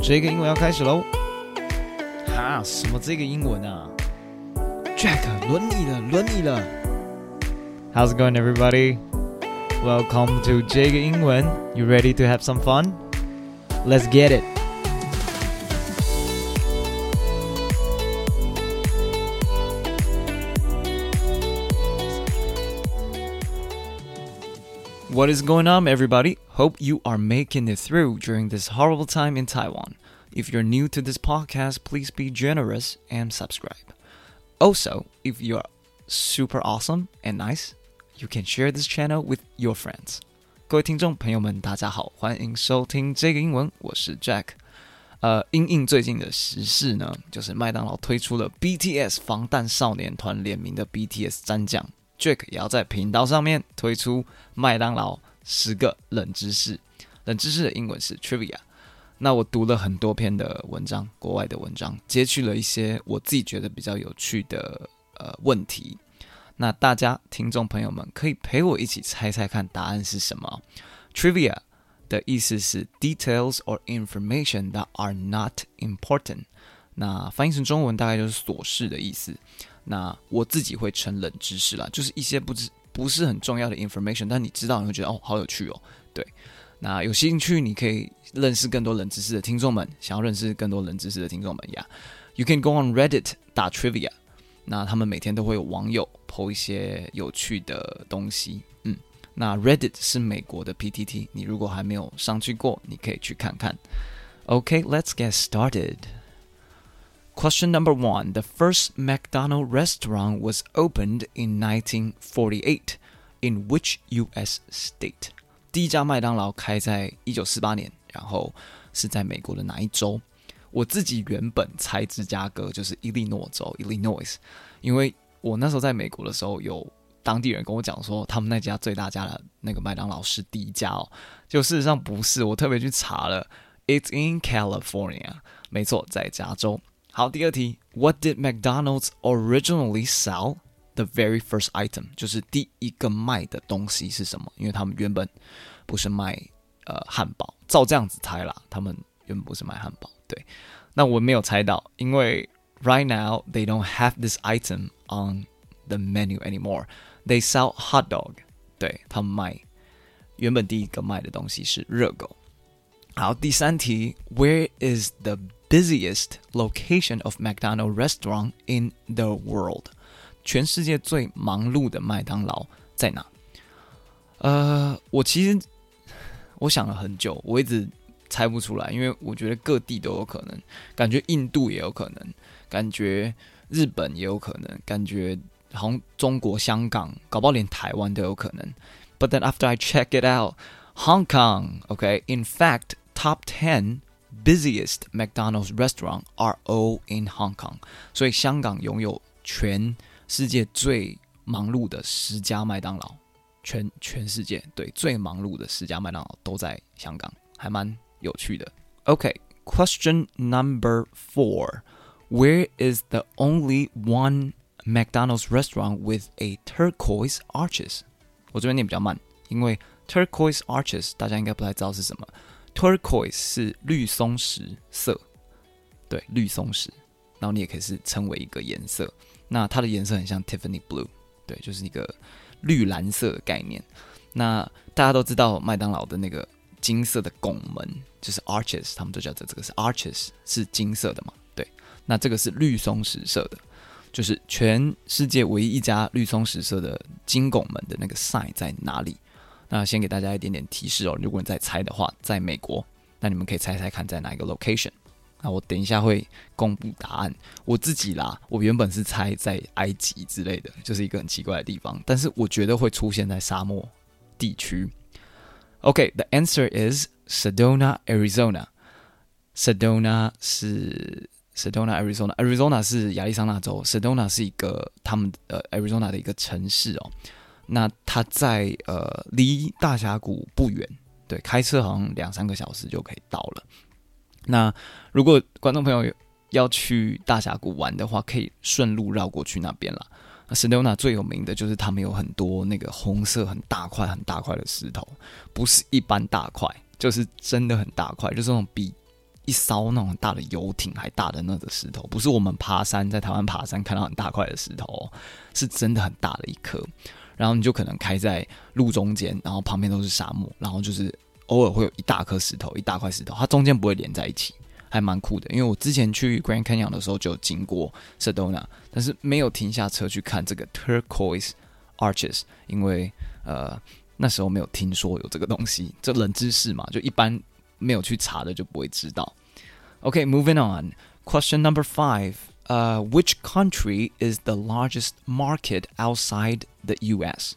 这个英文要开始喽！哈，什么这个英文啊？Jack，轮你了，轮你了。How's it going, everybody? Welcome to 这个英文。You ready to have some fun? Let's get it. What is going on, everybody? Hope you are making it through during this horrible time in Taiwan. If you're new to this podcast, please be generous and subscribe. Also, if you are super awesome and nice, you can share this channel with your friends. 各位听众朋友们，大家好，欢迎收听这个英文，我是 Jack。呃，因应最近的时事呢，就是麦当劳推出了 BTS 防弹少年团联名的 BTS 蘸酱。 Jack 也要在频道上面推出麦当劳十个冷知识，冷知识的英文是 Trivia。那我读了很多篇的文章，国外的文章，截取了一些我自己觉得比较有趣的呃问题。那大家听众朋友们可以陪我一起猜猜看答案是什么？Trivia 的意思是 details or information that are not important。那翻译成中文大概就是琐事的意思。那我自己会称冷知识啦，就是一些不知不是很重要的 information，但你知道你会觉得哦，好有趣哦。对，那有兴趣你可以认识更多冷知识的听众们，想要认识更多冷知识的听众们呀，You can go on Reddit 打 trivia，那他们每天都会有网友 po 一些有趣的东西，嗯，那 Reddit 是美国的 PTT，你如果还没有上去过，你可以去看看。OK，let's get started。Question number one: The first McDonald's restaurant was opened in 1948. In which U.S. state? 第一家麦当劳开在一九四八年，然后是在美国的哪一州？我自己原本猜芝加哥，就是伊利诺州 （Illinois），因为我那时候在美国的时候，有当地人跟我讲说，他们那家最大家的那个麦当劳是第一家哦。就事实上不是，我特别去查了，It's in California，没错，在加州。 好，第二题，What did McDonald's originally sell? The very first item 就是第一个卖的东西是什么？因为他们原本不是卖呃汉堡，照这样子猜啦，他们原本不是卖汉堡。对，那我没有猜到，因为 right now they don't have this item on the menu anymore. They sell hot dog. 对，他们卖原本第一个卖的东西是热狗。好，第三题，Where is the busiest location of McDonald's restaurant in the world？全世界最忙碌的麦当劳在哪？呃，我其实我想了很久，我一直猜不出来，因为我觉得各地都有可能，感觉印度也有可能，感觉日本也有可能，感觉好像中国香港，搞不好连台湾都有可能。But then after I check it out, Hong Kong, okay, in fact, top ten busiest McDonald's restaurant are all in Hong Kong，所以香港拥有全世界最忙碌的十家麦当劳，全全世界对最忙碌的十家麦当劳都在香港，还蛮有趣的。OK，question、okay, number four，Where is the only one McDonald's restaurant with a turquoise arches？我这边念比较慢，因为 turquoise arches 大家应该不太知道是什么。 Turquoise 是绿松石色，对，绿松石，然后你也可以是称为一个颜色。那它的颜色很像 Tiffany Blue，对，就是一个绿蓝色的概念。那大家都知道麦当劳的那个金色的拱门就是 Arches，他们都叫做这个是 Arches，是金色的嘛？对，那这个是绿松石色的，就是全世界唯一一家绿松石色的金拱门的那个 sign 在哪里？那先给大家一点点提示哦，如果你在猜的话，在美国，那你们可以猜猜看在哪一个 location。那我等一下会公布答案。我自己啦，我原本是猜在埃及之类的，就是一个很奇怪的地方，但是我觉得会出现在沙漠地区。OK，the answer is Sedona, Arizona. Sedona 是 Sedona, Arizona. Arizona 是亚利桑那州，Sedona 是一个他们呃 Arizona 的一个城市哦。那它在呃离大峡谷不远，对，开车好像两三个小时就可以到了。那如果观众朋友要去大峡谷玩的话，可以顺路绕过去那边啦。那 Sedona 最有名的就是他们有很多那个红色很大块很大块的石头，不是一般大块，就是真的很大块，就是那种比一艘那种很大的游艇还大的那个石头，不是我们爬山在台湾爬山看到很大块的石头，是真的很大的一颗。然后你就可能开在路中间，然后旁边都是沙漠，然后就是偶尔会有一大颗石头，一大块石头，它中间不会连在一起，还蛮酷的。因为我之前去 Grand Canyon 的时候就经过 Sedona，但是没有停下车去看这个 Turquoise Arches，因为呃那时候没有听说有这个东西，这冷知识嘛，就一般没有去查的就不会知道。OK，moving on，question number five。呃、uh,，Which country is the largest market outside the U.S.？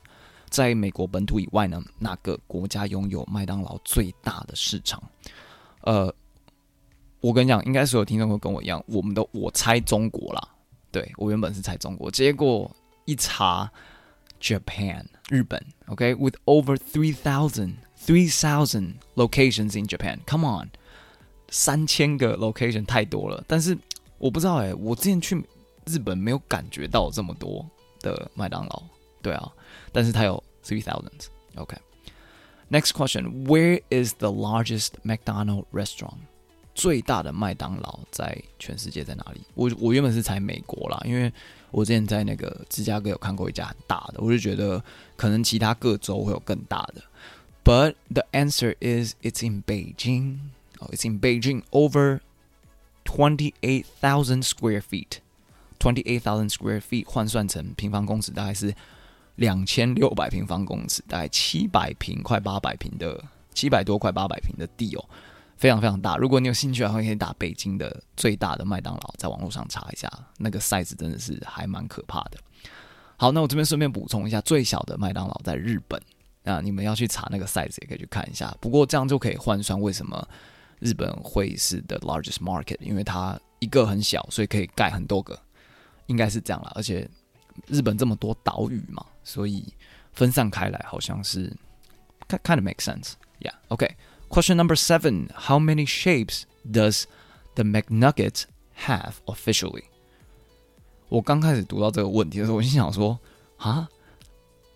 在美国本土以外呢，哪个国家拥有麦当劳最大的市场？呃，我跟你讲，应该所有听众都跟我一样，我们都我猜中国啦。对，我原本是猜中国，结果一查，Japan 日本。OK，with、okay? over three thousand three thousand locations in Japan，Come on，三千个 location 太多了，但是。 我不知道哎、我之前去日本没有感觉到这么多的麦当劳，对啊，但是它有 three thousands。OK，next question，Where is the largest McDonald restaurant？最大的麦当劳在全世界在哪里？我我原本是猜美国啦，因为我之前在那个芝加哥有看过一家很大的，我就觉得可能其他各州会有更大的。But the answer is it's in Beijing. Oh, it's in Beijing over. Twenty-eight thousand square feet, twenty-eight thousand square feet 换算成平方公尺大概是两千六百平方公尺，大概七百平快八百平的七百多块八百平的地哦，非常非常大。如果你有兴趣的话，可以打北京的最大的麦当劳，在网络上查一下，那个 size 真的是还蛮可怕的。好，那我这边顺便补充一下，最小的麦当劳在日本，那你们要去查那个 size 也可以去看一下。不过这样就可以换算为什么。日本会是 the largest market，因为它一个很小，所以可以盖很多个，应该是这样啦。而且日本这么多岛屿嘛，所以分散开来好像是 kind of make sense。Yeah，OK。Question number seven: How many shapes does the McNuggets have officially？我刚开始读到这个问题的时候，我心想说啊，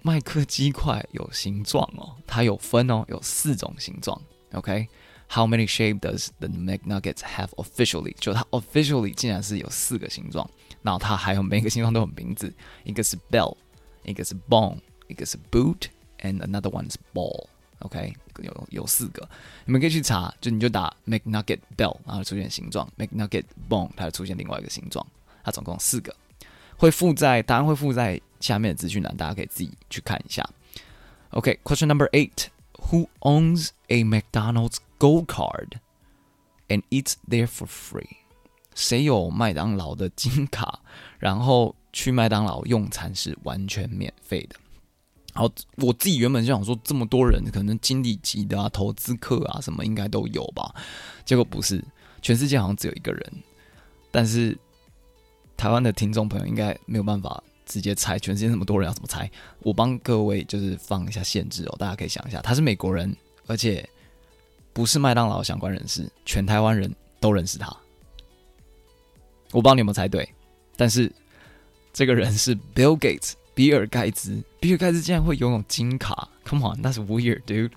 麦克鸡块有形状哦，它有分哦，有四种形状。OK。How many shape does the McNuggets have officially？就它 officially 竟然是有四个形状，然后它还有每个形状都有名字，一个是 bell，一个是 bone，一个是 boot，and another one is ball。OK，有有四个，你们可以去查，就你就打 McNugget bell，然后出现形状；McNugget bone，它会出现另外一个形状。它总共四个，会附在答案会附在下面的资讯栏，大家可以自己去看一下。OK，question、okay, number eight。Who owns a McDonald's Gold Card and eat there for free？谁有麦当劳的金卡，然后去麦当劳用餐是完全免费的？好，我自己原本就想说，这么多人，可能经理级的啊、投资客啊什么应该都有吧？结果不是，全世界好像只有一个人。但是台湾的听众朋友应该没有办法。直接猜，全世界那么多人要怎么猜？我帮各位就是放一下限制哦，大家可以想一下，他是美国人，而且不是麦当劳相关人士，全台湾人都认识他。我不知道你有没有猜对，但是这个人是 Bill Gates，比尔盖茨。比尔盖茨竟然会拥有金卡？Come on，that's weird, dude.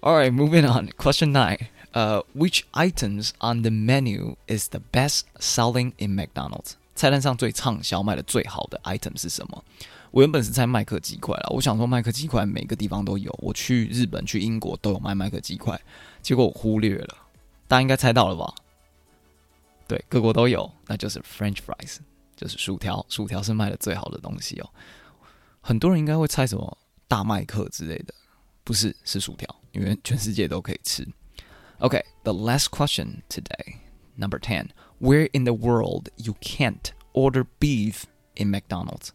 All right, moving on. Question nine. Uh, which items on the menu is the best selling in McDonald's? 菜单上最畅销卖的最好的 item 是什么？ 我原本是猜麦克鸡块啦，我想说麦克鸡块每个地方都有，我去日本、去英国都有卖麦克鸡块，结果我忽略了，大家应该猜到了吧？对，各国都有，那就是 French fries，就是薯条，薯条是卖的最好的东西哦。很多人应该会猜什么大麦克之类的，不是，是薯条，因为全世界都可以吃。OK，the last question today, number ten. Where in the world you can't order beef in McDonald's？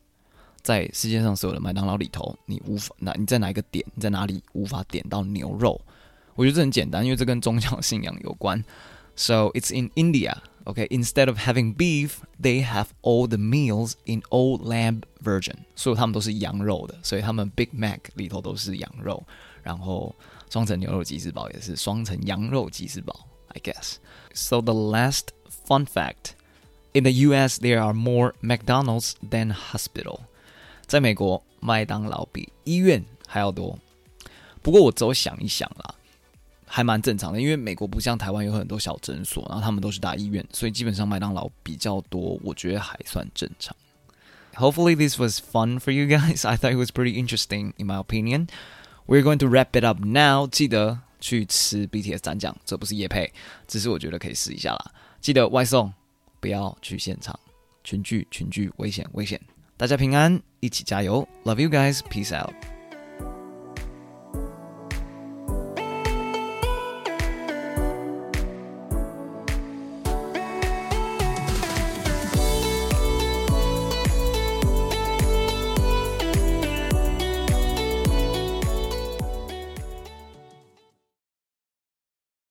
在世界上所有的麦当劳里头，你无法，那你在哪一个点？你在哪里无法点到牛肉？我觉得这很简单，因为这跟宗教信仰有关。So it's in India. Okay, instead of having beef, they have all the meals in all lamb version. 所以他们都是羊肉的，所以他们 Big Mac 里头都是羊肉，然后双层牛肉吉士堡也是双层羊肉吉士堡。I guess. So the last Fun fact: In the U.S., there are more McDonald's than hospital. 在美国，麦当劳比医院还要多。不过我只有想一想啦，还蛮正常的，因为美国不像台湾有很多小诊所，然后他们都是大医院，所以基本上麦当劳比较多，我觉得还算正常。Hopefully this was fun for you guys. I thought it was pretty interesting in my opinion. We're going to wrap it up now. 记得去吃 BTS 蘸酱，这不是夜配，只是我觉得可以试一下啦。记得外送，不要去现场，群聚群聚危险危险。大家平安，一起加油。Love you guys. Peace out.